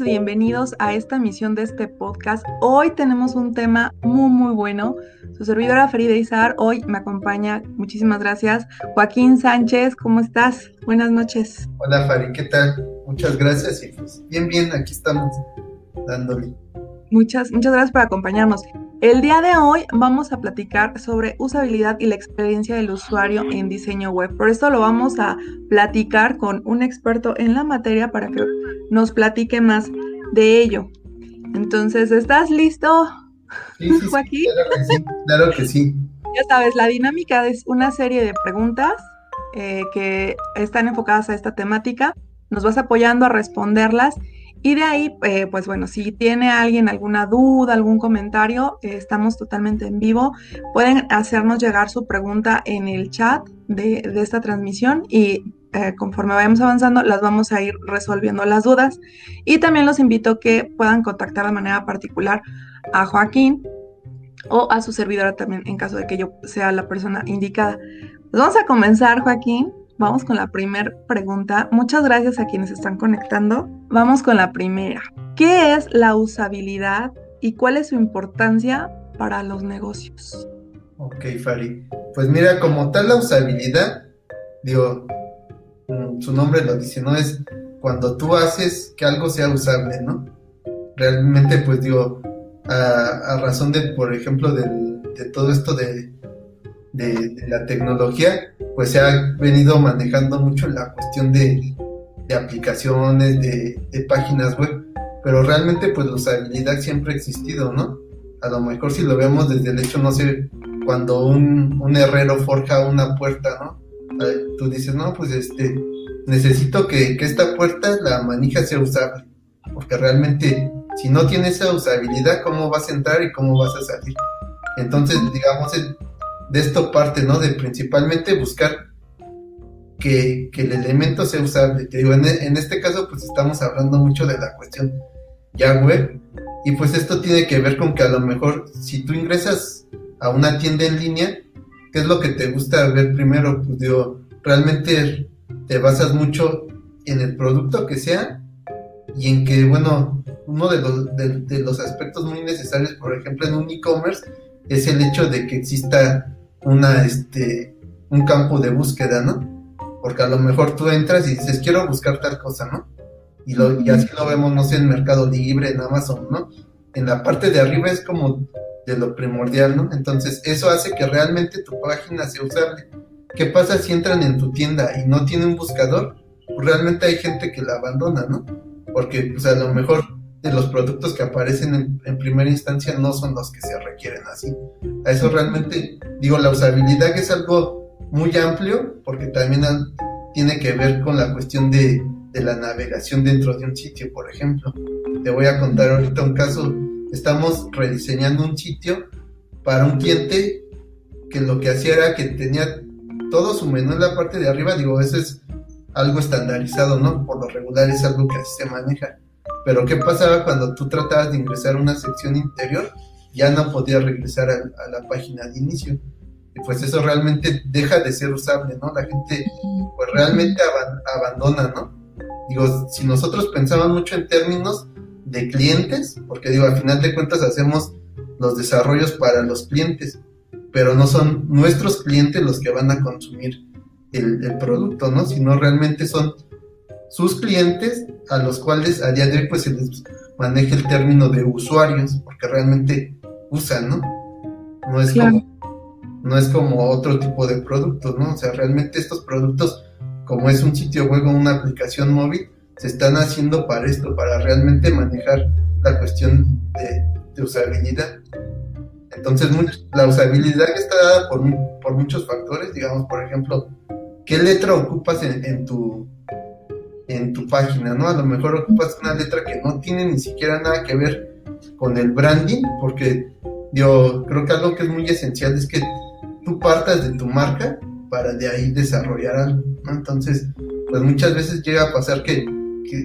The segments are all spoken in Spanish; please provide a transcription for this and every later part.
bienvenidos a esta emisión de este podcast. Hoy tenemos un tema muy, muy bueno. Su servidora Ferida Izar hoy me acompaña. Muchísimas gracias. Joaquín Sánchez, ¿cómo estás? Buenas noches. Hola, Fari, ¿qué tal? Muchas gracias y pues bien, bien, aquí estamos dándole. Muchas, muchas gracias por acompañarnos. El día de hoy vamos a platicar sobre usabilidad y la experiencia del usuario en diseño web. Por esto lo vamos a platicar con un experto en la materia para que nos platique más de ello. Entonces, ¿estás listo, Joaquín? claro que sí, claro que sí. Ya sabes, la dinámica es una serie de preguntas eh, que están enfocadas a esta temática. Nos vas apoyando a responderlas y de ahí, eh, pues bueno, si tiene alguien alguna duda, algún comentario, estamos totalmente en vivo. Pueden hacernos llegar su pregunta en el chat de, esta transmisión y eh, conforme vayamos avanzando, las vamos a ir resolviendo las dudas. Y también los invito a que puedan contactar de manera particular a Joaquín o a su servidora también en caso de que yo sea la persona indicada. Pues vamos a comenzar, Joaquín. Vamos con la primera pregunta. Muchas gracias a quienes están conectando. Vamos con la primera. ¿Qué es la usabilidad y cuál es su importancia para los negocios? Ok, Fari. Pues mira, como tal la usabilidad, digo, mm, su nombre lo dice, ¿no? Es cuando tú haces que algo sea usable, ¿no? Realmente, pues digo, a, razón de, por ejemplo, de todo esto de, de, la tecnología, pues se ha venido manejando mucho la cuestión de, aplicaciones, de, páginas web, pero realmente pues la usabilidad siempre ha existido, ¿no? A lo mejor si lo vemos desde el hecho, no sé, cuando un, herrero forja una puerta, ¿no? Tú dices, no, pues este, necesito que, que esta puerta, la manija sea usable, porque realmente si no tiene esa usabilidad, ¿cómo vas a entrar y cómo vas a salir? Entonces, digamos, de esto parte, ¿no? De principalmente buscar que, el elemento sea usable. Te digo, en, en, este caso, pues estamos hablando mucho de la cuestión ya web. Y pues esto tiene que ver con que a lo mejor si tú ingresas a una tienda en línea, ¿qué es lo que te gusta ver primero? Pues digo, realmente te basas mucho en el producto que sea y en que, bueno, uno de los, de los aspectos muy necesarios, por ejemplo, en un e-commerce, es el hecho de que exista una, este, un campo de búsqueda, ¿no? Porque a lo mejor tú entras y dices, quiero buscar tal cosa, ¿no? Y, lo, y así lo vemos, no sé, en Mercado Libre, en Amazon, ¿no? En la parte de arriba es como de lo primordial, ¿no? Entonces, eso hace que realmente tu página sea usable. ¿Qué pasa si entran en tu tienda y no tiene un buscador? Pues realmente hay gente que la abandona, ¿no? Porque, pues a lo mejor de los productos que aparecen en, primera instancia no son los que se requieren así. A eso realmente, digo, la usabilidad es algo muy amplio porque también tiene que ver con la cuestión de, de, la navegación dentro de un sitio, por ejemplo. Te voy a contar ahorita un caso. Estamos rediseñando un sitio para un cliente que lo que hacía era que tenía todo su menú en la parte de arriba. Digo, eso es algo estandarizado, ¿no? Por lo regular es algo que se maneja pero ¿qué pasaba cuando tú tratabas de ingresar a una sección interior? Ya no podías regresar a, la página de inicio. Y pues eso realmente deja de ser usable, ¿no? La gente pues realmente abandona, ¿no? Digo, si nosotros pensamos mucho en términos de clientes, porque digo, al final de cuentas hacemos los desarrollos para los clientes, pero no son nuestros clientes los que van a consumir el, el producto, ¿no? Sino realmente son sus clientes a los cuales a día de hoy pues se les maneja el término de usuarios porque realmente usan, ¿no? No es como no es como otro tipo de productos, ¿no? O sea, realmente estos productos como es un sitio web o una aplicación móvil se están haciendo para esto, para realmente manejar la cuestión de, usabilidad. Entonces, la usabilidad está dada por, por, muchos factores, digamos, por ejemplo, ¿qué letra ocupas en tu en tu página, ¿no? A lo mejor ocupas una letra que no tiene ni siquiera nada que ver con el branding, porque yo creo que algo que es muy esencial es que tú partas de tu marca para de ahí desarrollar algo, ¿no? Entonces, pues muchas veces llega a pasar que,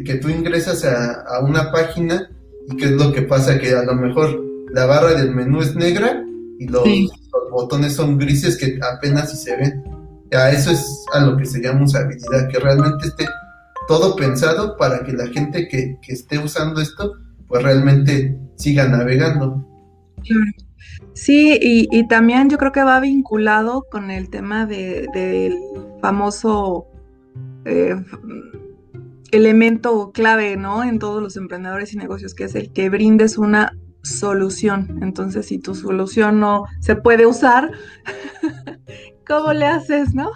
que, tú ingresas a, una página y qué es lo que pasa, que a lo mejor la barra del menú es negra y los, los botones son grises que apenas si se ven. Ya eso es a lo que se llama usabilidad, que realmente esté todo pensado para que la gente que, esté usando esto, pues realmente siga navegando. Sí, y, también yo creo que va vinculado con el tema del famoso eh, elemento clave, ¿no? En todos los emprendedores y negocios, que es el que brindes una solución. Entonces, si tu solución no se puede usar, ¿cómo le haces, no?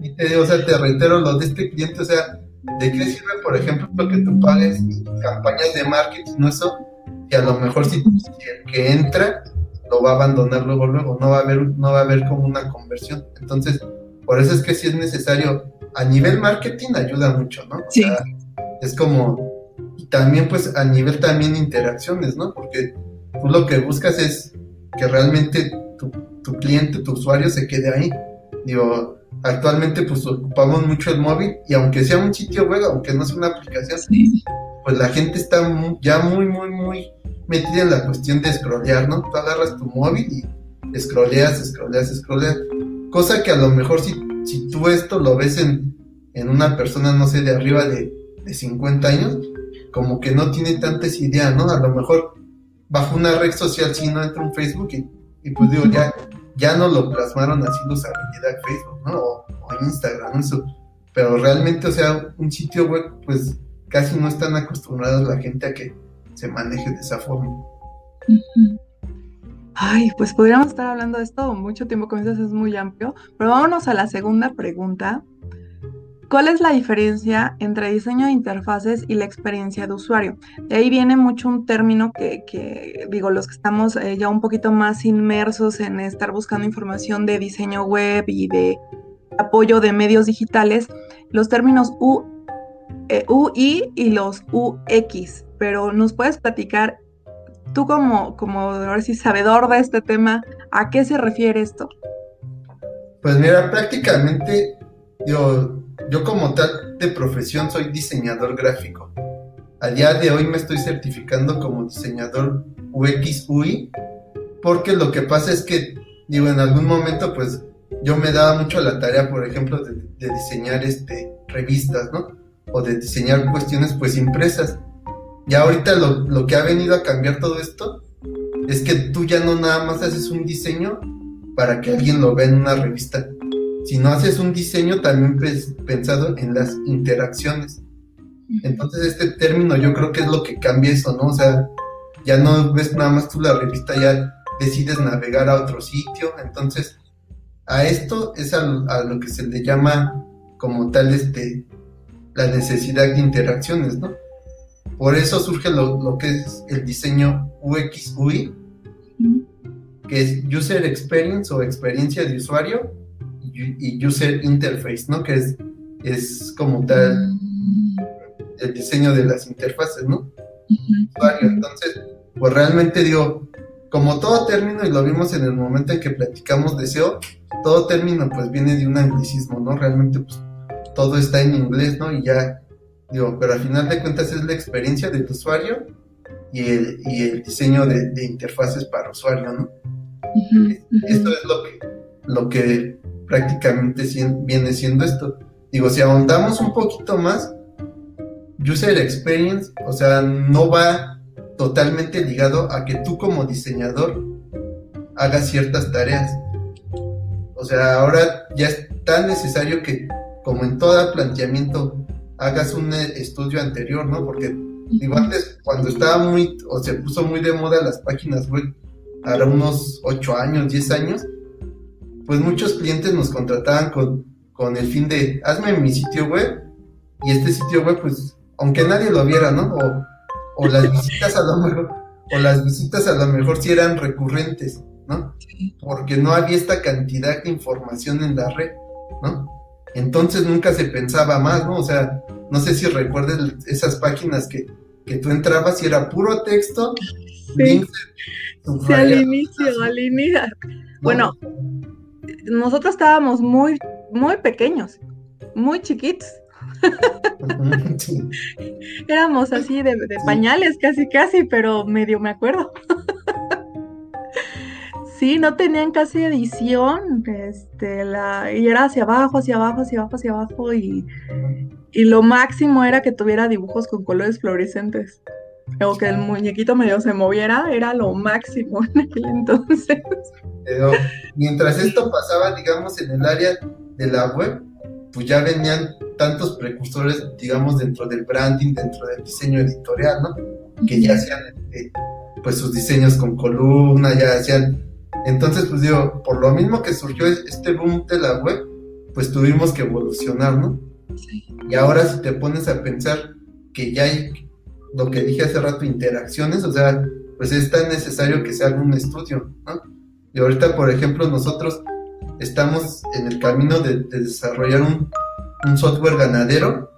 y te o sea, te reitero lo de este cliente, o sea, ¿de qué sirve, por ejemplo, que tú pagues campañas de marketing, no eso? Y a lo mejor si, el que entra lo va a abandonar luego, luego, no va a haber, no va a haber como una conversión. Entonces, por eso es que sí es necesario, a nivel marketing ayuda mucho, ¿no? sí. es como, y también pues a nivel también interacciones, ¿no? Porque tú lo que buscas es que realmente tu, tu cliente, tu usuario se quede ahí. Digo, actualmente pues ocupamos mucho el móvil y aunque sea un sitio web, aunque no sea una aplicación, pues la gente está ya muy, muy, muy metida en la cuestión de scrollear, ¿no? Tú agarras tu móvil y scrolleas, scrolleas, scrolleas. Cosa que a lo mejor si, si tú esto lo ves en, en una persona, no sé, de arriba de, de 50 años, como que no tiene tantas ideas, ¿no? A lo mejor bajo una red social si no entra un Facebook y, y pues digo, ya ya no lo plasmaron así la usabilidad Facebook, ¿no? O, Instagram, eso. Pero realmente, o sea, un sitio web, pues casi no están acostumbrados la gente a que se maneje de esa forma. Ay, pues podríamos estar hablando de esto mucho tiempo, como dices, es muy amplio, pero vámonos a la segunda pregunta, ¿Cuál es la diferencia entre diseño de interfaces y la experiencia de usuario? De ahí viene mucho un término que, digo, los que estamos eh, ya un poquito más inmersos en estar buscando información de diseño web y de apoyo de medios digitales, los términos U, eh, UI y los UX, pero nos puedes platicar, tú como, como ahora sí, sabedor de este tema, ¿a qué se refiere esto? Pues mira, prácticamente yo yo como tal de profesión soy diseñador gráfico. A día de hoy me estoy certificando como diseñador UX UI porque lo que pasa es que, digo, en algún momento pues yo me daba mucho la tarea, por ejemplo, de, diseñar este, revistas, ¿no? O de diseñar cuestiones pues impresas. Y ahorita lo, lo que ha venido a cambiar todo esto es que tú ya no nada más haces un diseño para que alguien lo vea en una revista si no haces un diseño también pensado en las interacciones. Entonces este término yo creo que es lo que cambia eso, ¿no? O sea, ya no ves nada más tú la revista, ya decides navegar a otro sitio. Entonces, a esto es a, lo que se le llama como tal este la necesidad de interacciones, ¿no? Por eso surge lo, lo que es el diseño UX UI, que es User Experience o experiencia de usuario, y user interface, ¿no? Que es, es como tal el diseño de las interfaces, ¿no? Entonces, pues realmente digo, como todo término, y lo vimos en el momento en que platicamos de SEO, todo término pues viene de un anglicismo, ¿no? Realmente pues todo está en inglés, ¿no? Y ya, digo, pero al final de cuentas es la experiencia del usuario y el, y el diseño de, interfaces para usuario, ¿no? Esto es lo que, lo que prácticamente viene siendo esto. Digo, si ahondamos un poquito más, User Experience, o sea, no va totalmente ligado a que tú como diseñador hagas ciertas tareas. O sea, ahora ya es tan necesario que, como en todo planteamiento, hagas un estudio anterior, ¿no? Porque, digo, antes, cuando estaba muy, o se puso muy de moda las páginas web, ahora unos 8 años, 10 años, pues muchos clientes nos contrataban con, con el fin de, hazme mi sitio web y este sitio web, pues, aunque nadie lo viera, ¿no? O, o las visitas a lo mejor, o las visitas a lo mejor sí eran recurrentes, ¿no? Porque no había esta cantidad de información en la red, ¿no? Entonces nunca se pensaba más, ¿no? O sea, no sé si recuerdes esas páginas que, que tú entrabas y era puro texto, sí. sí, al inicio, al inicio. Bueno, nosotros estábamos muy, muy pequeños, muy chiquitos. Éramos así de, pañales, casi, casi, pero medio me acuerdo. sí, no tenían casi edición, este, la, y era hacia abajo, hacia abajo, hacia abajo, hacia abajo, y, y lo máximo era que tuviera dibujos con colores fluorescentes. O que el muñequito medio se moviera, era lo máximo en aquel entonces. Pero mientras esto pasaba, digamos, en el área de la web, pues ya venían tantos precursores, digamos, dentro del branding, dentro del diseño editorial, ¿no? Que ya hacían este, pues sus diseños con columna, ya hacían. Entonces, pues digo, por lo mismo que surgió este boom de la web, pues tuvimos que evolucionar, ¿no? Y ahora si te pones a pensar que ya hay lo que dije hace rato, interacciones, o sea, pues es tan necesario que se haga un estudio, ¿no? Y ahorita, por ejemplo, nosotros estamos en el camino de, desarrollar un, software ganadero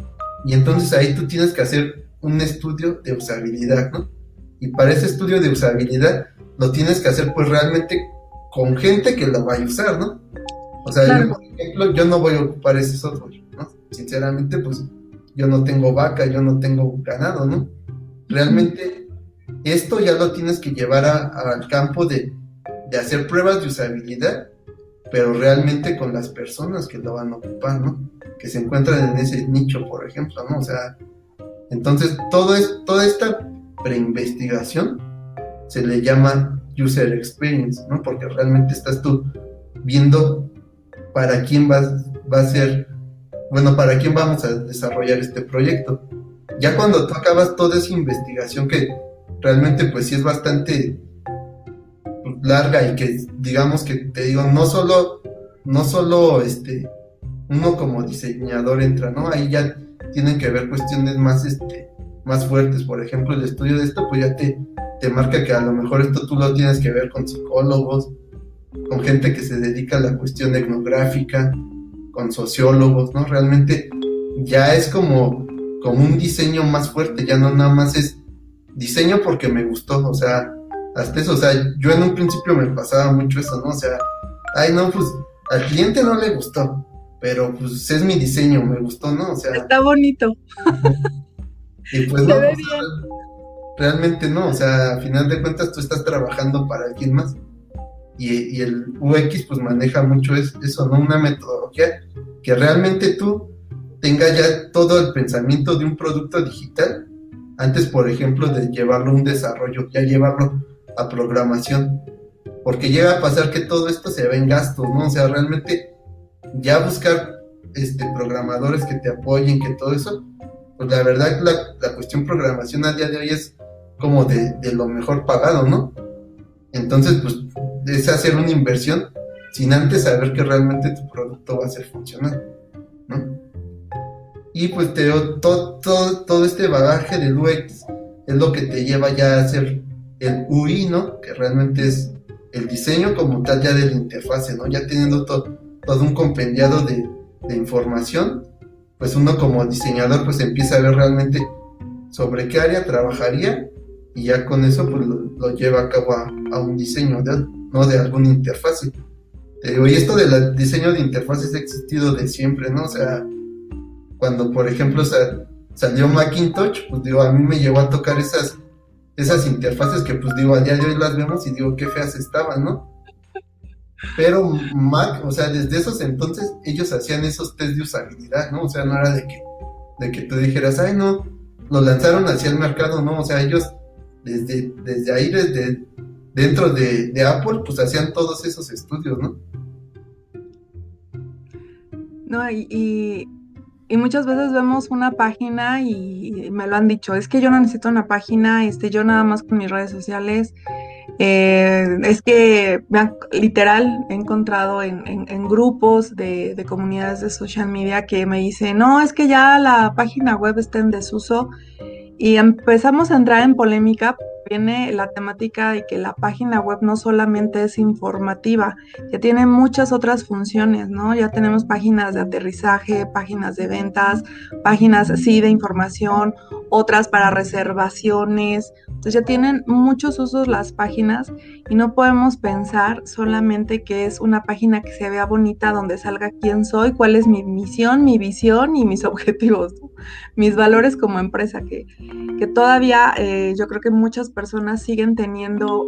y entonces ahí tú tienes que hacer un estudio de usabilidad, ¿no? Y para ese estudio de usabilidad lo tienes que hacer pues realmente con gente que lo vaya a usar, ¿no? O sea, yo, por ejemplo, yo no voy a ocupar ese software, ¿no? Sinceramente, pues yo no tengo vaca, yo no tengo ganado, ¿no? Realmente esto ya lo tienes que llevar al campo de, hacer pruebas de usabilidad pero realmente con las personas que lo van a ocupar, ¿no? Que se encuentran en ese nicho, por ejemplo, ¿no? O sea, entonces todo es, toda esta preinvestigación se le llama user experience, ¿no? Porque realmente estás tú viendo para quién va, va a ser, bueno, para quién vamos a desarrollar este proyecto. Ya cuando tú acabas toda esa investigación que realmente pues sí es bastante larga y que digamos que te digo, no solo, no solo este, uno como diseñador entra, ¿no? Ahí ya tienen que ver cuestiones más, este, más fuertes. Por ejemplo, el estudio de esto, pues ya te, te marca que a lo mejor esto tú lo tienes que ver con psicólogos, con gente que se dedica a la cuestión etnográfica, con sociólogos, ¿no? Realmente ya es como, como un diseño más fuerte, ya no nada más es diseño porque me gustó, o sea, hasta eso, o sea, yo en un principio me pasaba mucho eso, ¿no? O sea, ay, no, pues al cliente no le gustó, pero pues es mi diseño, me gustó, ¿no? O sea. Está bonito. Y pues no, realmente no, o sea, a final de cuentas tú estás trabajando para alguien más. Y, el UX pues maneja mucho eso, ¿no? Una metodología que realmente tú tengas ya todo el pensamiento de un producto digital antes, por ejemplo, de llevarlo a un desarrollo, ya llevarlo a programación. Porque llega a pasar que todo esto se ve en gastos, ¿no? O sea, realmente ya buscar este, programadores que te apoyen, que todo eso, pues la verdad la, la cuestión programación a día de hoy es como de, de, lo mejor pagado, ¿no? Entonces, pues es hacer una inversión sin antes saber que realmente tu producto va a ser funcional, ¿no? Y pues te, todo, todo, todo este bagaje de UX es lo que te lleva ya a hacer el UI, ¿no? Que realmente es el diseño como tal ya de la interfase, ¿no? Ya teniendo todo un compendiado de, información, pues uno como diseñador pues empieza a ver realmente sobre qué área trabajaría y ya con eso pues lo, lleva a cabo a, un diseño, de, ¿no? De alguna interfase. y esto del diseño de interfaces ha existido de siempre, ¿no? O sea, cuando por ejemplo salió Macintosh, pues digo, a mí me llevó a tocar esas esas interfaces que pues digo, a día de hoy las vemos y digo qué feas estaban, ¿no? Pero Mac, o sea, desde esos entonces ellos hacían esos test de usabilidad, ¿no? O sea, no era de que, de que tú dijeras, ay, no, lo lanzaron hacia el mercado, ¿no? O sea, ellos desde, desde ahí, desde dentro de, de Apple, pues hacían todos esos estudios, ¿no? No, y y muchas veces vemos una página y me lo han dicho, es que yo no necesito una página, este, yo nada más con mis redes sociales. Eh, es que literal he encontrado en, grupos de, de, comunidades de social media que me dicen, no, es que ya la página web está en desuso y empezamos a entrar en polémica viene la temática de que la página web no solamente es informativa, ya tiene muchas otras funciones, ¿no? Ya tenemos páginas de aterrizaje, páginas de ventas, páginas así de información, otras para reservaciones. Entonces ya tienen muchos usos las páginas y no podemos pensar solamente que es una página que se vea bonita donde salga quién soy, cuál es mi misión, mi visión y mis objetivos, mis valores como empresa, que, que todavía eh, yo creo que muchas personas siguen teniendo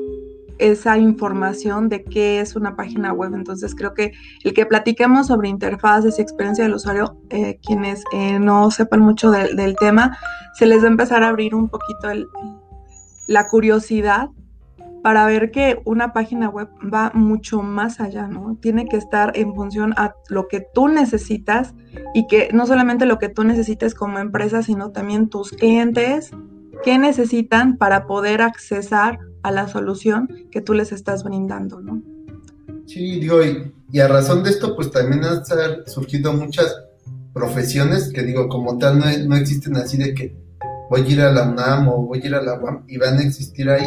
esa información de qué es una página web. Entonces creo que el que platiquemos sobre interfaces y experiencia del usuario, eh, quienes eh, no sepan mucho del tema, se les va a empezar a abrir un poquito la curiosidad para ver que una página web va mucho más allá, ¿no? Tiene que estar en función a lo que tú necesitas y que no solamente lo que tú necesites como empresa, sino también tus clientes, qué necesitan para poder accesar a la solución que tú les estás brindando, ¿no? Sí, digo, y, a razón de esto, pues también han surgido muchas profesiones que digo, como tal, no, no existen así de que voy a ir a la UNAM o voy a ir a la UAM y van a existir ahí,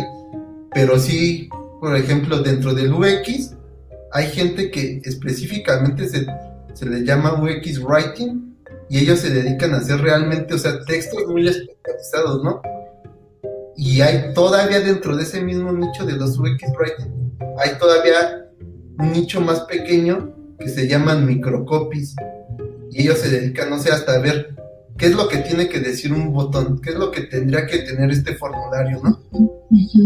pero sí, por ejemplo, dentro del UX hay gente que específicamente se, se le llama UX Writing y ellos se dedican a hacer realmente, o sea, textos muy especializados, ¿no? Y hay todavía dentro de ese mismo nicho de los UX Writing, hay todavía un nicho más pequeño que se llaman microcopies y ellos se dedican, no sé, hasta a ver qué es lo que tiene que decir un botón, qué es lo que tendría que tener este formulario, ¿no?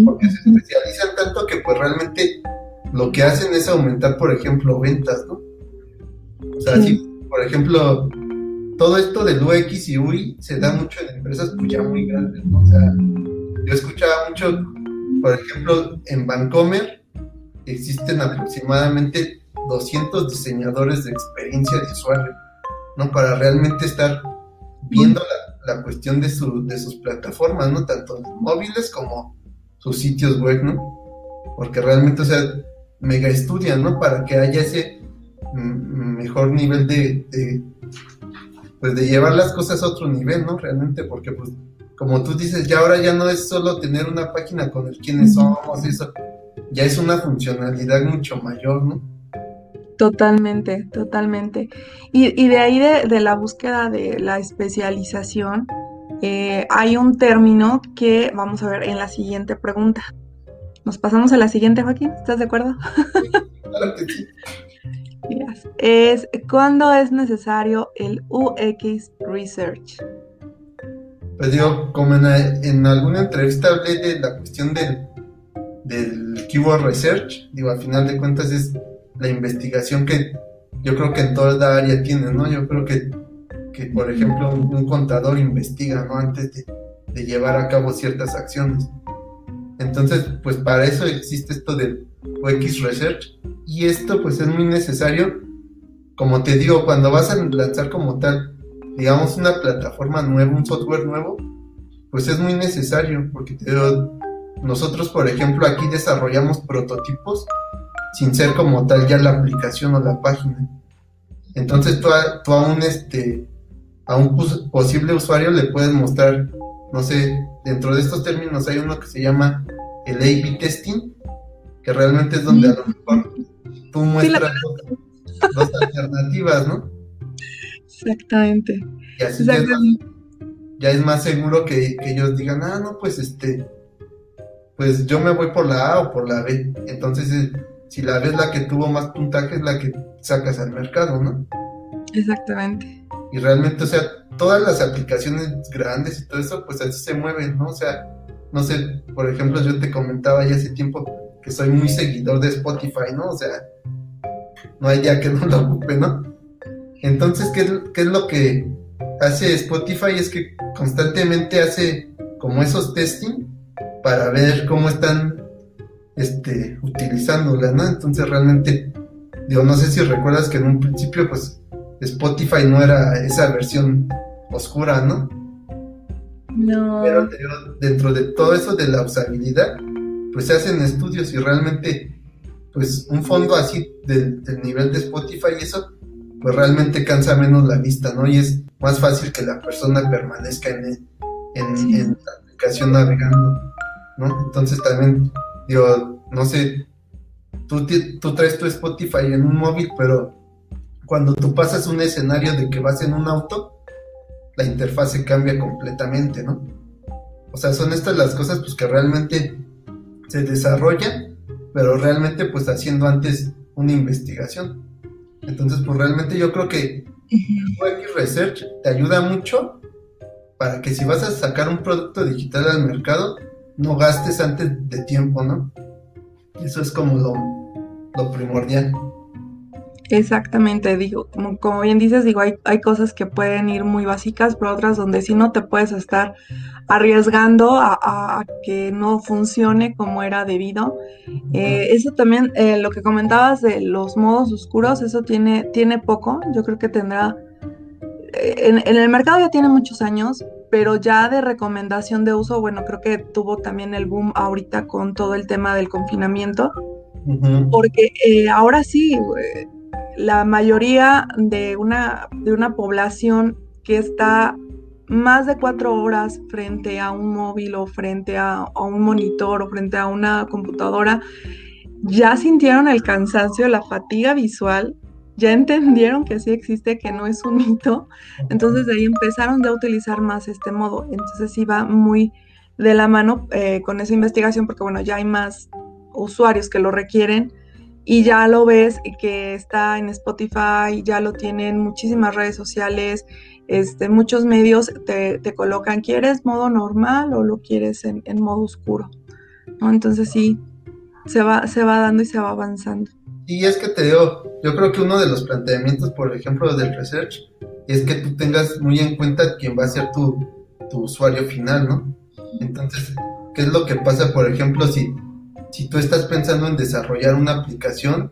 Porque se especializan tanto que pues realmente lo que hacen es aumentar, por ejemplo, ventas, ¿no? O sea, si, por ejemplo, todo esto del UX y UI se da mucho en empresas pues ya muy grandes, ¿no? O sea, yo escuchaba mucho, por ejemplo, en Vancomer existen aproximadamente 200 diseñadores de experiencia de usuario, ¿no? Para realmente estar viendo la, cuestión de, su, de sus plataformas, ¿no? Tanto móviles como sus sitios web, ¿no? Porque realmente, o sea, mega estudian, ¿no? Para que haya ese mejor nivel de, pues de llevar las cosas a otro nivel, ¿no? Realmente, porque pues, como tú dices, ya ahora ya no es solo tener una página con el quiénes somos, eso, ya es una funcionalidad mucho mayor, ¿no? Totalmente, totalmente. Y, de ahí de, la búsqueda de la especialización, eh, hay un término que vamos a ver en la siguiente pregunta. Nos pasamos a la siguiente, Joaquín, ¿estás de acuerdo? Es ¿cuándo es necesario el UX Research? Pues digo, como en, alguna entrevista hablé de la cuestión del, del Keyword Research, digo, al final de cuentas es la investigación que yo creo que en toda área tiene, ¿no? Yo creo que, que por ejemplo, un, contador investiga, ¿no? Antes de, de, llevar a cabo ciertas acciones. Entonces, pues para eso existe esto del UX Research y esto pues es muy necesario, como te digo, cuando vas a lanzar como tal, digamos, una plataforma nueva, un software nuevo, pues es muy necesario, porque te nosotros, por ejemplo, aquí desarrollamos prototipos sin ser como tal ya la aplicación o la página. Entonces tú a, tú a un este a un posible usuario le puedes mostrar, no sé, dentro de estos términos hay uno que se llama el A-B testing, que realmente es donde a lo mejor tú muestras dos, alternativas, ¿no? Exactamente. Y así Ya, es más, ya, es más, seguro que, que, ellos digan, ah, no, pues este, pues yo me voy por la A o por la B. Entonces eh, si la ves la que tuvo más puntaje es la que sacas al mercado, ¿no? Exactamente. Y realmente, o sea, todas las aplicaciones grandes y todo eso, pues así se mueven, ¿no? O sea, no sé, por ejemplo, yo te comentaba ya hace tiempo que soy muy seguidor de Spotify, ¿no? O sea, no hay día que no lo ocupe, ¿no? Entonces, ¿qué, ¿qué es lo que hace Spotify? Es que constantemente hace como esos testing para ver cómo están este, utilizándola, ¿no? Entonces realmente, digo, no sé si recuerdas que en un principio, pues, Spotify no era esa versión oscura, ¿no? No. Pero dentro de todo eso de la usabilidad, pues se hacen estudios y realmente, pues, un fondo así del, nivel de Spotify y eso, pues realmente cansa menos la vista, ¿no? Y es más fácil que la persona permanezca en, en la aplicación navegando, ¿no? Entonces también Digo, no sé, tú, tú traes tu Spotify en un móvil, pero cuando tú pasas un escenario de que vas en un auto, la interfase cambia completamente, ¿no? O sea, son estas las cosas pues que realmente se desarrollan, pero realmente pues haciendo antes una investigación. Entonces, pues realmente yo creo que UX Research te ayuda mucho para que si vas a sacar un producto digital al mercado, no gastes antes de tiempo, ¿no? Eso es como lo, lo primordial. Exactamente, digo, como, como bien dices, digo, hay, hay cosas que pueden ir muy básicas, pero otras donde sí no te puedes estar arriesgando a, que no funcione como era debido. Eh, eso también, eh, lo que comentabas de los modos oscuros, eso tiene, tiene poco, yo creo que tendrá, eh, en, en, el mercado ya tiene muchos años, pero ya de recomendación de uso, bueno, creo que tuvo también el boom ahorita con todo el tema del confinamiento, porque ahora sí la mayoría de una, de una población que está más de cuatro horas frente a un móvil o frente a, un monitor o frente a una computadora, ya sintieron el cansancio, la fatiga visual, ya entendieron que sí existe, que no es un mito, entonces de ahí empezaron a utilizar más este modo. Entonces sí va muy de la mano eh, con esa investigación porque bueno, ya hay más usuarios que lo requieren y ya lo ves que está en Spotify, ya lo tienen muchísimas redes sociales, este, muchos medios te, colocan, ¿quieres modo normal o lo quieres en, modo oscuro? Entonces sí, se va, se va dando y se va avanzando. Y es que te digo, yo creo que uno de los planteamientos, por ejemplo, del research, es que tú tengas muy en cuenta quién va a ser tu, tu usuario final, ¿no? Entonces, ¿qué es lo que pasa, por ejemplo, si si tú estás pensando en desarrollar una aplicación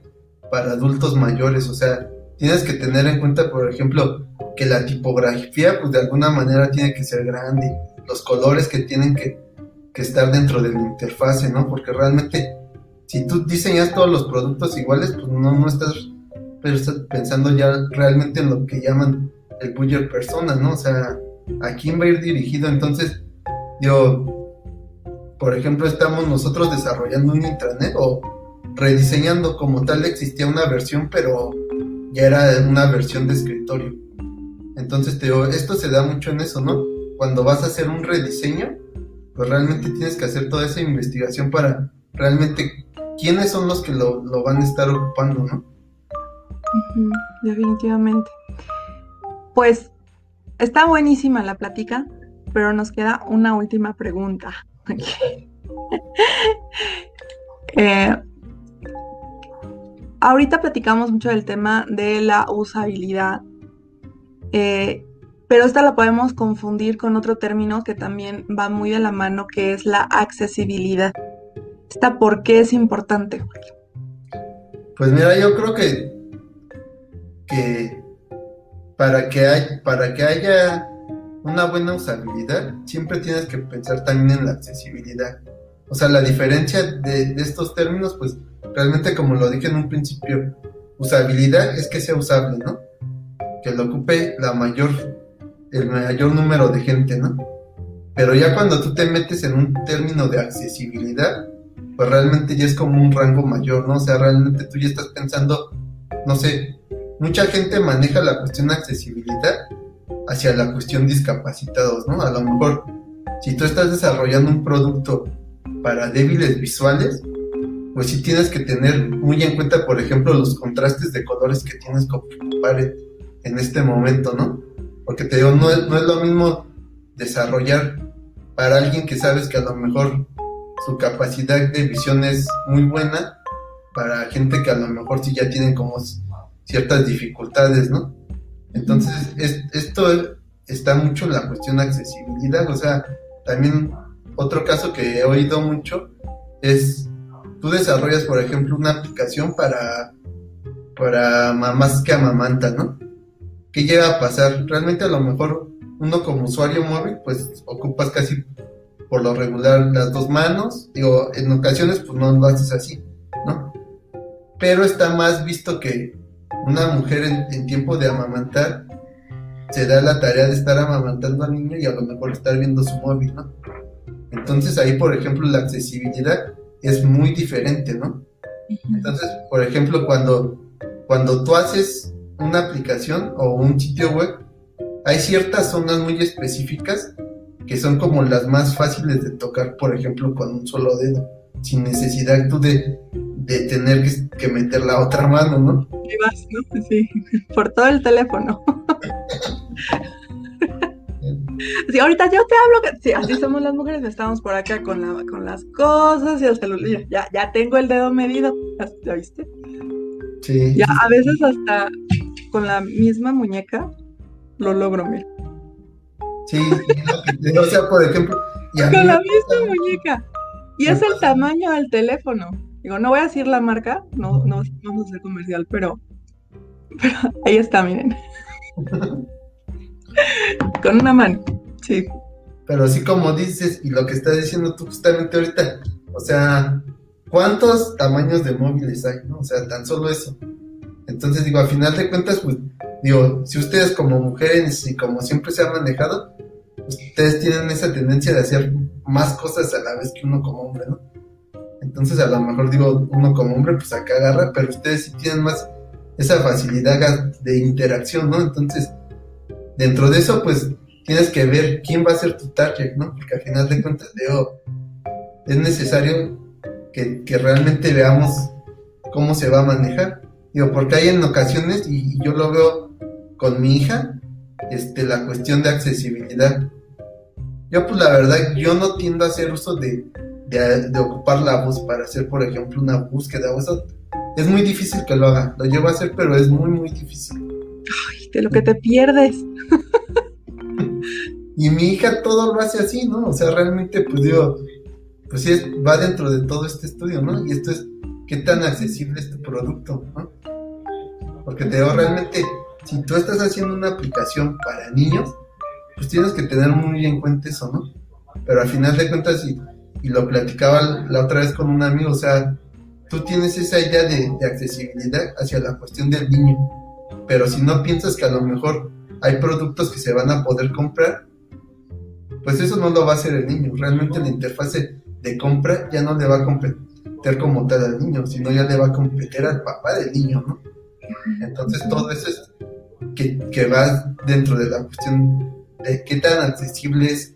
para adultos mayores, o sea, tienes que tener en cuenta, por ejemplo, que la tipografía, pues de alguna manera tiene que ser grande, los colores que tienen que, estar dentro de la interfase, ¿no? Porque realmente, si tú diseñas todos los productos iguales, pues no, no estás pensando ya realmente en lo que llaman el buyer persona, ¿no? O sea, a quién va a ir dirigido. Entonces, yo por ejemplo, estamos nosotros desarrollando un intranet o rediseñando como tal existía una versión, pero ya era una versión de escritorio. Entonces, te esto se da mucho en eso, ¿no? Cuando vas a hacer un rediseño, pues realmente tienes que hacer toda esa investigación para realmente quiénes son los que lo, van a estar ocupando, ¿no? definitivamente. Pues está buenísima la plática, pero nos queda una última pregunta. Eh, ahorita platicamos mucho del tema de la usabilidad, eh, pero esta la podemos confundir con otro término que también va muy de la mano, que es la accesibilidad. ¿Esta por qué es importante? Pues mira, yo creo que, que para que, hay, para que haya una buena usabilidad, siempre tienes que pensar también en la accesibilidad. O sea, la diferencia de, estos términos, pues realmente como lo dije en un principio, usabilidad es que sea usable, ¿no? Que lo ocupe la mayor, el mayor número de gente, ¿no? Pero ya cuando tú te metes en un término de accesibilidad, pues realmente ya es como un rango mayor, ¿no? O sea, realmente tú ya estás pensando, no sé, mucha gente maneja la cuestión accesibilidad hacia la cuestión discapacitados, ¿no? A lo mejor, si tú estás desarrollando un producto para débiles visuales, pues sí tienes que tener muy en cuenta, por ejemplo, los contrastes de colores que tienes que ocupar en este momento, ¿no? Porque te digo, no es, no es lo mismo desarrollar para alguien que sabes que a lo mejor su capacidad de visión es muy buena, para gente que a lo mejor sí ya tienen como ciertas dificultades, ¿no? Entonces, esto está mucho en la cuestión de accesibilidad. O sea, también otro caso que he oído mucho es, tú desarrollas, por ejemplo, una aplicación para, para mamás que amamantan, ¿no? ¿Qué llega a pasar? Realmente a lo mejor uno como usuario móvil, pues ocupas casi por lo regular las dos manos. Digo, en ocasiones pues no lo haces así, ¿no? Pero está más visto que una mujer en, tiempo de amamantar se da la tarea de estar amamantando al niño y a lo mejor estar viendo su móvil, ¿no? Entonces ahí, por ejemplo, la accesibilidad es muy diferente, ¿no? Entonces, por ejemplo, cuando, cuando tú haces una aplicación o un sitio web, hay ciertas zonas muy específicas que son como las más fáciles de tocar, por ejemplo, con un solo dedo, sin necesidad tú de, de tener que, meter la otra mano, ¿no? Y Sí, por todo el teléfono. Sí, ahorita yo te hablo, que, sí, así somos las mujeres, estamos por acá con, la, con las cosas y el celular, ya, ya tengo el dedo medido, ¿ya viste? Sí. Ya a veces hasta con la misma muñeca lo logro, mira. Sí, o sea, por ejemplo... con la misma muñeca. Y es el tamaño del teléfono. Digo, no voy a decir la marca, no, no vamos a hacer comercial, pero, pero ahí está, miren. Con una mano, sí. Pero así como dices, y lo que estás diciendo tú justamente ahorita, o sea, ¿cuántos tamaños de móviles hay? ¿no? O sea, tan solo eso. Entonces, digo, a final de cuentas, pues, digo, si ustedes como mujeres y como siempre se ha manejado, ustedes tienen esa tendencia de hacer más cosas a la vez que uno como hombre, ¿no? Entonces, a lo mejor digo, uno como hombre, pues acá agarra, pero ustedes sí tienen más esa facilidad de interacción, ¿no? Entonces, dentro de eso, pues tienes que ver quién va a ser tu target, ¿no? Porque al final de cuentas, digo, es necesario que, realmente veamos cómo se va a manejar. Digo, porque hay en ocasiones, y, yo lo veo con mi hija, este, la cuestión de accesibilidad. Yo, pues la verdad, yo no tiendo a hacer uso de, de, ocupar la voz para hacer, por ejemplo, una búsqueda. O eso es muy difícil que lo haga. Lo llevo a hacer, pero es muy, muy difícil. Ay, de lo que te pierdes. y mi hija todo lo hace así, ¿no? O sea, realmente, pues digo, pues sí, va dentro de todo este estudio, ¿no? Y esto es, ¿qué tan accesible es tu producto, ¿no? Porque te digo, realmente, si tú estás haciendo una aplicación para niños, pues tienes que tener muy en cuenta eso, ¿no? Pero al final de cuentas, y, y lo platicaba la otra vez con un amigo, o sea, tú tienes esa idea de, de accesibilidad hacia la cuestión del niño, pero si no piensas que a lo mejor hay productos que se van a poder comprar, pues eso no lo va a hacer el niño. Realmente la interfase de compra ya no le va a competir como tal al niño, sino ya le va a competir al papá del niño, ¿no? Entonces todo eso es que, que va dentro de la cuestión de qué tan accesible es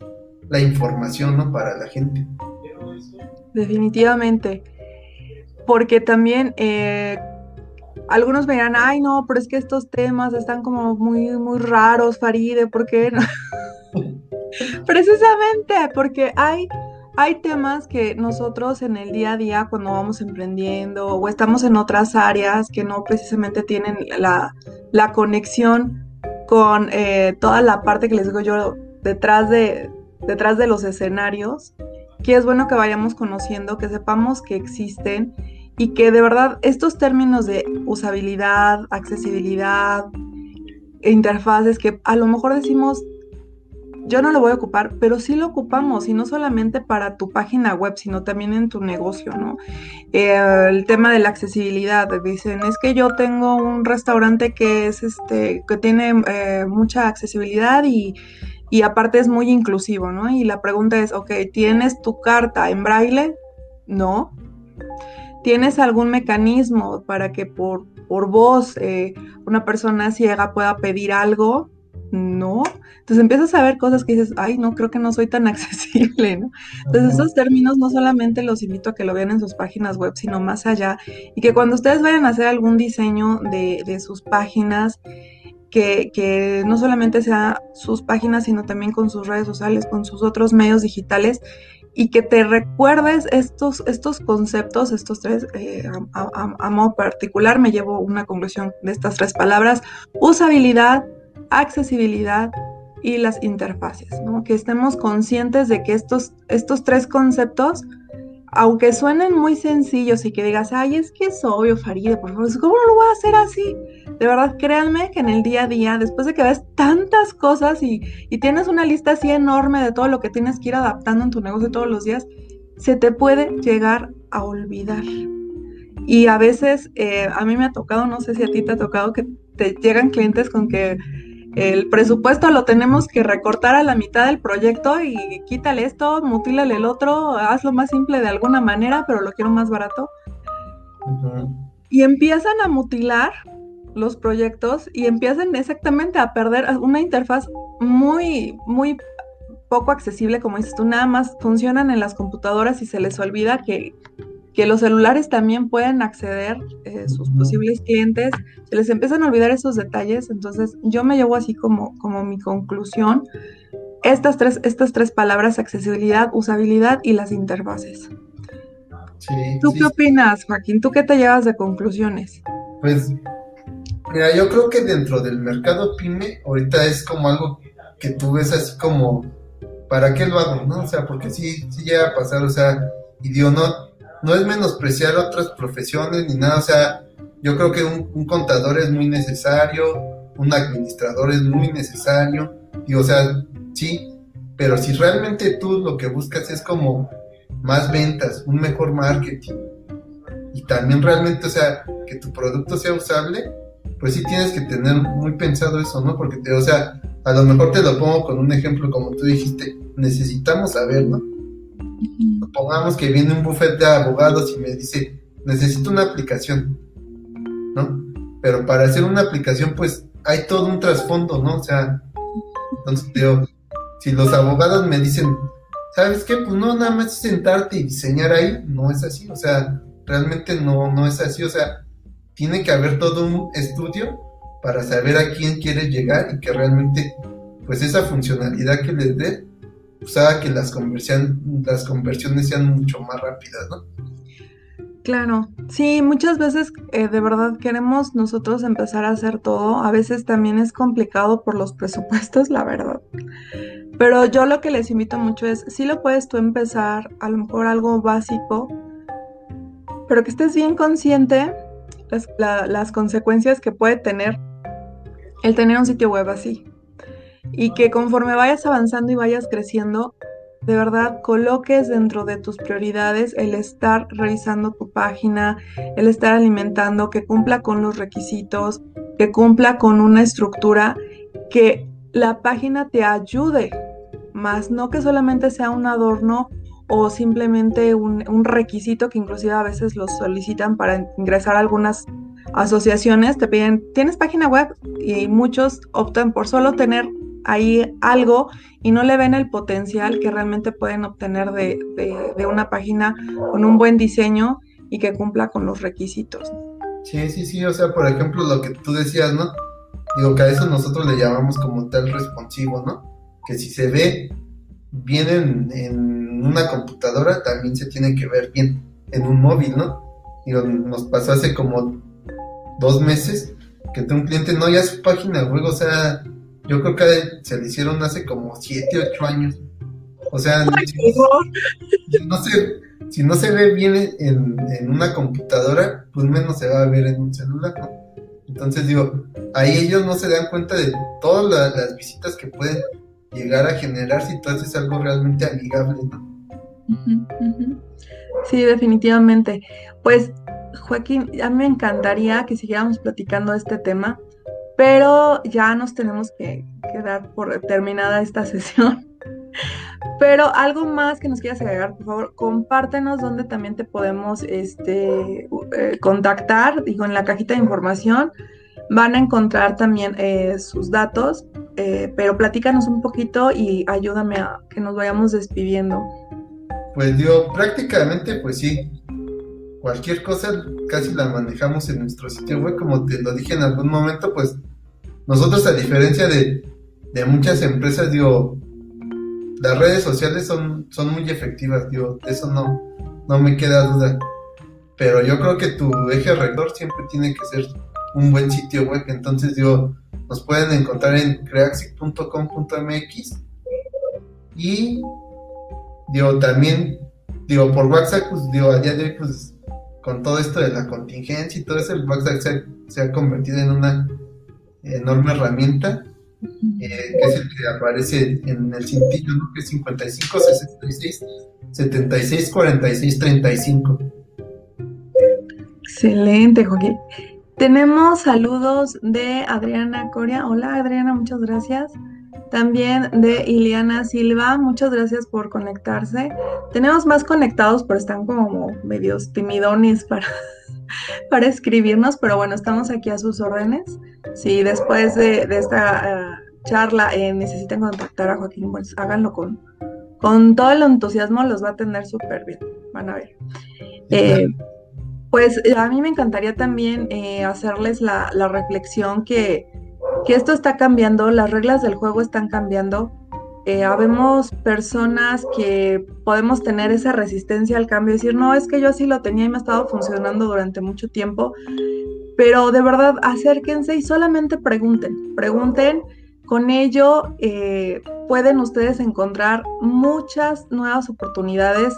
la información, ¿no? Para la gente. Definitivamente. Porque también eh, algunos me dirán, ay no, pero es que estos temas están como muy, muy raros, Faride, ¿por qué no? Precisamente porque hay, hay temas que nosotros en el día a día, cuando vamos emprendiendo o estamos en otras áreas que no precisamente tienen la, conexión con eh, toda la parte que les digo yo detrás de, detrás de los escenarios, que es bueno que vayamos conociendo, que sepamos que existen y que de verdad estos términos de usabilidad, accesibilidad, interfaces que a lo mejor decimos, yo no lo voy a ocupar, pero sí lo ocupamos y no solamente para tu página web, sino también en tu negocio, ¿no? El tema de la accesibilidad, dicen, es que yo tengo un restaurante que es este, que tiene eh, mucha accesibilidad y, y aparte es muy inclusivo, ¿no? Y la pregunta es, ok, ¿tienes tu carta en braille? No. ¿Tienes algún mecanismo para que por, por voz eh, una persona ciega pueda pedir algo? No. Entonces empiezas a ver cosas que dices, ay, no, creo que no soy tan accesible, ¿no? Entonces esos términos no solamente los invito a que lo vean en sus páginas web, sino más allá. Y que cuando ustedes vayan a hacer algún diseño de, de sus páginas, que, que, no solamente sea sus páginas, sino también con sus redes sociales, con sus otros medios digitales, y que te recuerdes estos, estos conceptos, estos tres, eh, a, modo particular me llevo una conclusión de estas tres palabras, usabilidad, accesibilidad y las interfaces, ¿no? que estemos conscientes de que estos, estos tres conceptos aunque suenen muy sencillos y que digas, ay, es que es obvio, Faride, por favor, ¿cómo lo voy a hacer así? De verdad, créanme que en el día a día, después de que ves tantas cosas y, tienes una lista así enorme de todo lo que tienes que ir adaptando en tu negocio todos los días, se te puede llegar a olvidar. Y a veces, eh, a mí me ha tocado, no sé si a ti te ha tocado, que te llegan clientes con que el presupuesto lo tenemos que recortar a la mitad del proyecto y quítale esto, mutílale el otro, hazlo más simple de alguna manera, pero lo quiero más barato. Y empiezan a mutilar los proyectos y empiezan exactamente a perder una interfaz muy, muy poco accesible, como dices tú, nada más funcionan en las computadoras y se les olvida que que los celulares también pueden acceder, eh, sus posibles clientes, se les empiezan a olvidar esos detalles, entonces yo me llevo así como, como mi conclusión, estas tres, estas tres palabras, accesibilidad, usabilidad y las interfaces. ¿Tú qué opinas, Joaquín? ¿Tú qué te llevas de conclusiones? Pues, mira, yo creo que dentro del mercado pyme, ahorita es como algo que tú ves así como, ¿para qué lo hago? ¿No? O sea, porque sí, sí llega a pasar, o sea, y digo, no, no es menospreciar otras profesiones ni nada, o sea, yo creo que un, contador es muy necesario, un administrador es muy necesario, y o sea, sí, pero si realmente tú lo que buscas es como más ventas, un mejor marketing, y también realmente, o sea, que tu producto sea usable, pues sí tienes que tener muy pensado eso, ¿no? Porque, te, o sea, a lo mejor te lo pongo con un ejemplo, como tú dijiste, necesitamos saber, ¿no? Pongamos que viene un buffet de abogados y me dice, necesito una aplicación, ¿no? Pero para hacer una aplicación, pues hay todo un trasfondo, ¿no? O sea, entonces digo, si los abogados me dicen, ¿sabes qué? Pues no, nada más sentarte y diseñar ahí, no es así, o sea, realmente no, no es así, o sea, tiene que haber todo un estudio para saber a quién quieres llegar y que realmente, pues esa funcionalidad que les dé, pues haga que las, las conversiones sean mucho más rápidas, ¿no? Claro, sí, muchas veces eh, de verdad queremos nosotros empezar a hacer todo. A veces también es complicado por los presupuestos, la verdad. Pero yo lo que les invito mucho es, si lo puedes tú empezar, a lo mejor algo básico, pero que estés bien consciente las, las consecuencias que puede tener el tener un sitio web así. Y que conforme vayas avanzando y vayas creciendo, de verdad coloques dentro de tus prioridades el estar revisando tu página, el estar alimentando, que cumpla con los requisitos, que cumpla con una estructura, que la página te ayude, más no que solamente sea un adorno o simplemente un, requisito que inclusive a veces los solicitan para ingresar a algunas asociaciones, te piden, ¿tienes página web? Y muchos optan por solo tener ahí algo y no le ven el potencial que realmente pueden obtener de, una página con un buen diseño y que cumpla con los requisitos. Sí, sí, sí, o sea, por ejemplo, lo que tú decías, ¿no? Digo que a eso nosotros le llamamos como tal responsivo, ¿no? Que si se ve bien en, una computadora, también se tiene que ver bien en un móvil, ¿no? Digo, nos pasó hace como dos meses que un cliente no ya su página web, o sea, yo creo que se le hicieron hace como 7, 8 años. O sea, si, no se, si no se ve bien en, en, una computadora, pues menos se va a ver en un celular, ¿no? Entonces digo, ahí ellos no se dan cuenta de todas las visitas que pueden llegar a generar si tú haces algo realmente amigable, ¿no? Sí, definitivamente. Pues, Joaquín, a mí me encantaría que siguiéramos platicando de este tema, pero ya nos tenemos que, dar por terminada esta sesión. Pero algo más que nos quieras agregar, por favor, compártenos dónde también te podemos este, eh, contactar. Digo, en la cajita de información van a encontrar también eh, sus datos, eh, pero platícanos un poquito y ayúdame a que nos vayamos despidiendo. Pues digo, prácticamente, pues sí, cualquier cosa casi la manejamos en nuestro sitio web, como te lo dije en algún momento, pues nosotros a diferencia de, muchas empresas, digo, las redes sociales son, son muy efectivas, digo, de eso no, no me queda duda. Pero yo creo que tu eje rector siempre tiene que ser un buen sitio web, entonces digo, nos pueden encontrar en creaxic.com.mx y digo, también, digo, por WhatsApp, pues digo, a día de hoy, pues con todo esto de la contingencia y todo eso, el WhatsApp se, ha convertido en una enorme herramienta, eh, que es el que aparece en el cintillo, ¿no? que es 55 66 76 46 35. Excelente, Joaquín. Tenemos saludos de Adriana Coria. Hola Adriana, muchas gracias. También de Iliana Silva, muchas gracias por conectarse. Tenemos más conectados, pero están como medios timidones para, para escribirnos, pero bueno, estamos aquí a sus órdenes. Si después de, esta eh, charla eh, necesitan contactar a Joaquín, pues háganlo con, con todo el entusiasmo, los va a tener súper bien, van a ver. Eh, pues a mí me encantaría también hacerles la, reflexión que que esto está cambiando, las reglas del juego están cambiando. Eh, habemos personas que podemos tener esa resistencia al cambio, decir, no, es que yo así lo tenía y me ha estado funcionando durante mucho tiempo, pero de verdad acérquense y solamente pregunten, pregunten, con ello eh, pueden ustedes encontrar muchas nuevas oportunidades,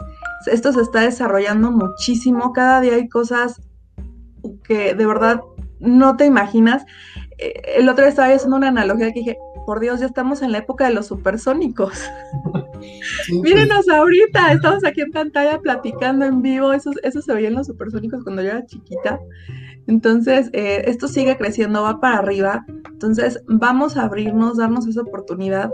esto se está desarrollando muchísimo, cada día hay cosas que de verdad no te imaginas. Eh, el otro día estaba haciendo una analogía que dije, por Dios, ya estamos en la época de los supersónicos. Pues. Mírenos ahorita, estamos aquí en pantalla platicando en vivo, eso, eso se veía en los supersónicos cuando yo era chiquita. Entonces, eh, esto sigue creciendo, va para arriba. Entonces, vamos a abrirnos, darnos esa oportunidad.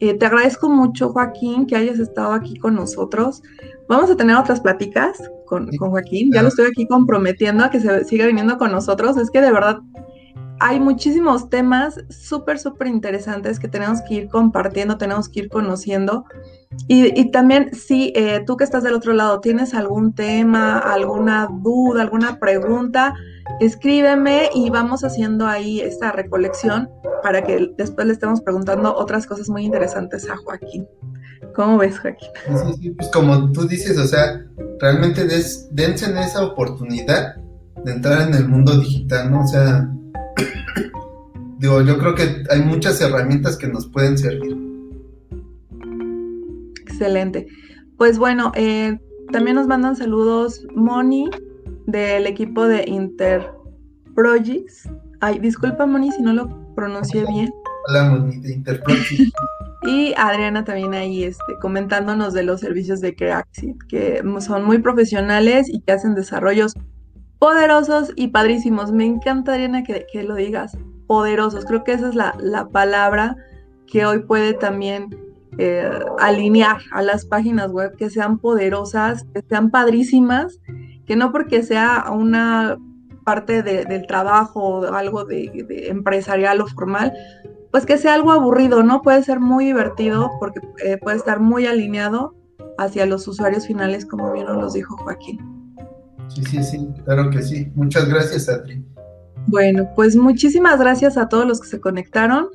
Eh, te agradezco mucho, Joaquín, que hayas estado aquí con nosotros. Vamos a tener otras pláticas con, con Joaquín. Ya lo estoy aquí comprometiendo a que se siga viniendo con nosotros. Es que de verdad hay muchísimos temas súper, súper interesantes que tenemos que ir compartiendo, tenemos que ir conociendo. Y, también, si eh, tú que estás del otro lado, tienes algún tema, alguna duda, alguna pregunta, escríbeme y vamos haciendo ahí esta recolección para que después le estemos preguntando otras cosas muy interesantes a Joaquín. ¿Cómo ves, Joaquín? Pues como tú dices, o sea, realmente dense en esa oportunidad de entrar en el mundo digital, ¿no? O sea, digo, yo creo que hay muchas herramientas que nos pueden servir. Excelente. Pues bueno, eh, también nos mandan saludos Moni del equipo de Interprojects. Ay, disculpa Moni si no lo pronuncié bien. Hola Moni de Interprojects. y Adriana también ahí este, comentándonos de los servicios de Creaxit, que son muy profesionales y que hacen desarrollos poderosos y padrísimos. Me encanta, Adriana, que, lo digas, poderosos. Creo que esa es la, palabra que hoy puede también eh, alinear a las páginas web, que sean poderosas, que sean padrísimas, que no porque sea una parte del trabajo o algo de, empresarial o formal, pues que sea algo aburrido, ¿no? Puede ser muy divertido porque eh, puede estar muy alineado hacia los usuarios finales, como bien nos dijo Joaquín. Sí, sí, sí, claro que sí. Muchas gracias, Adri. Bueno, pues muchísimas gracias a todos los que se conectaron.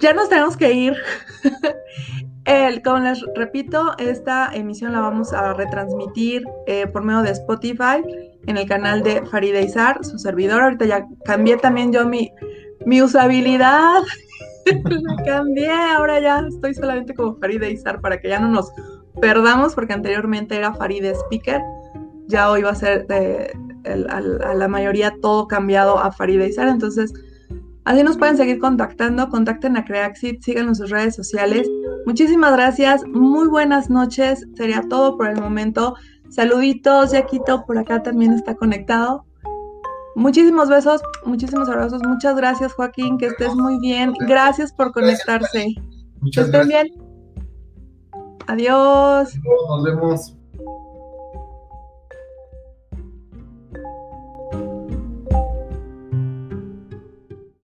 Ya nos tenemos que ir. El, como les repito, esta emisión la vamos a retransmitir eh, por medio de Spotify en el canal de Farida Izar, su servidor. Ahorita ya cambié también yo mi, mi usabilidad. la cambié, ahora ya estoy solamente como Farida Izar para que ya no nos perdamos, porque anteriormente era Farida Speaker ya hoy va a ser de, a, la mayoría todo cambiado a Farida Izar. Entonces, así nos pueden seguir contactando. Contacten a Creaxit, sigan en sus redes sociales. Muchísimas gracias, muy buenas noches. Sería todo por el momento. Saluditos, Yaquito por acá también está conectado. Muchísimos besos, muchísimos abrazos. Muchas gracias, Joaquín. Que estés muy bien. Gracias por conectarse. que estén bien. Adiós. Nos vemos.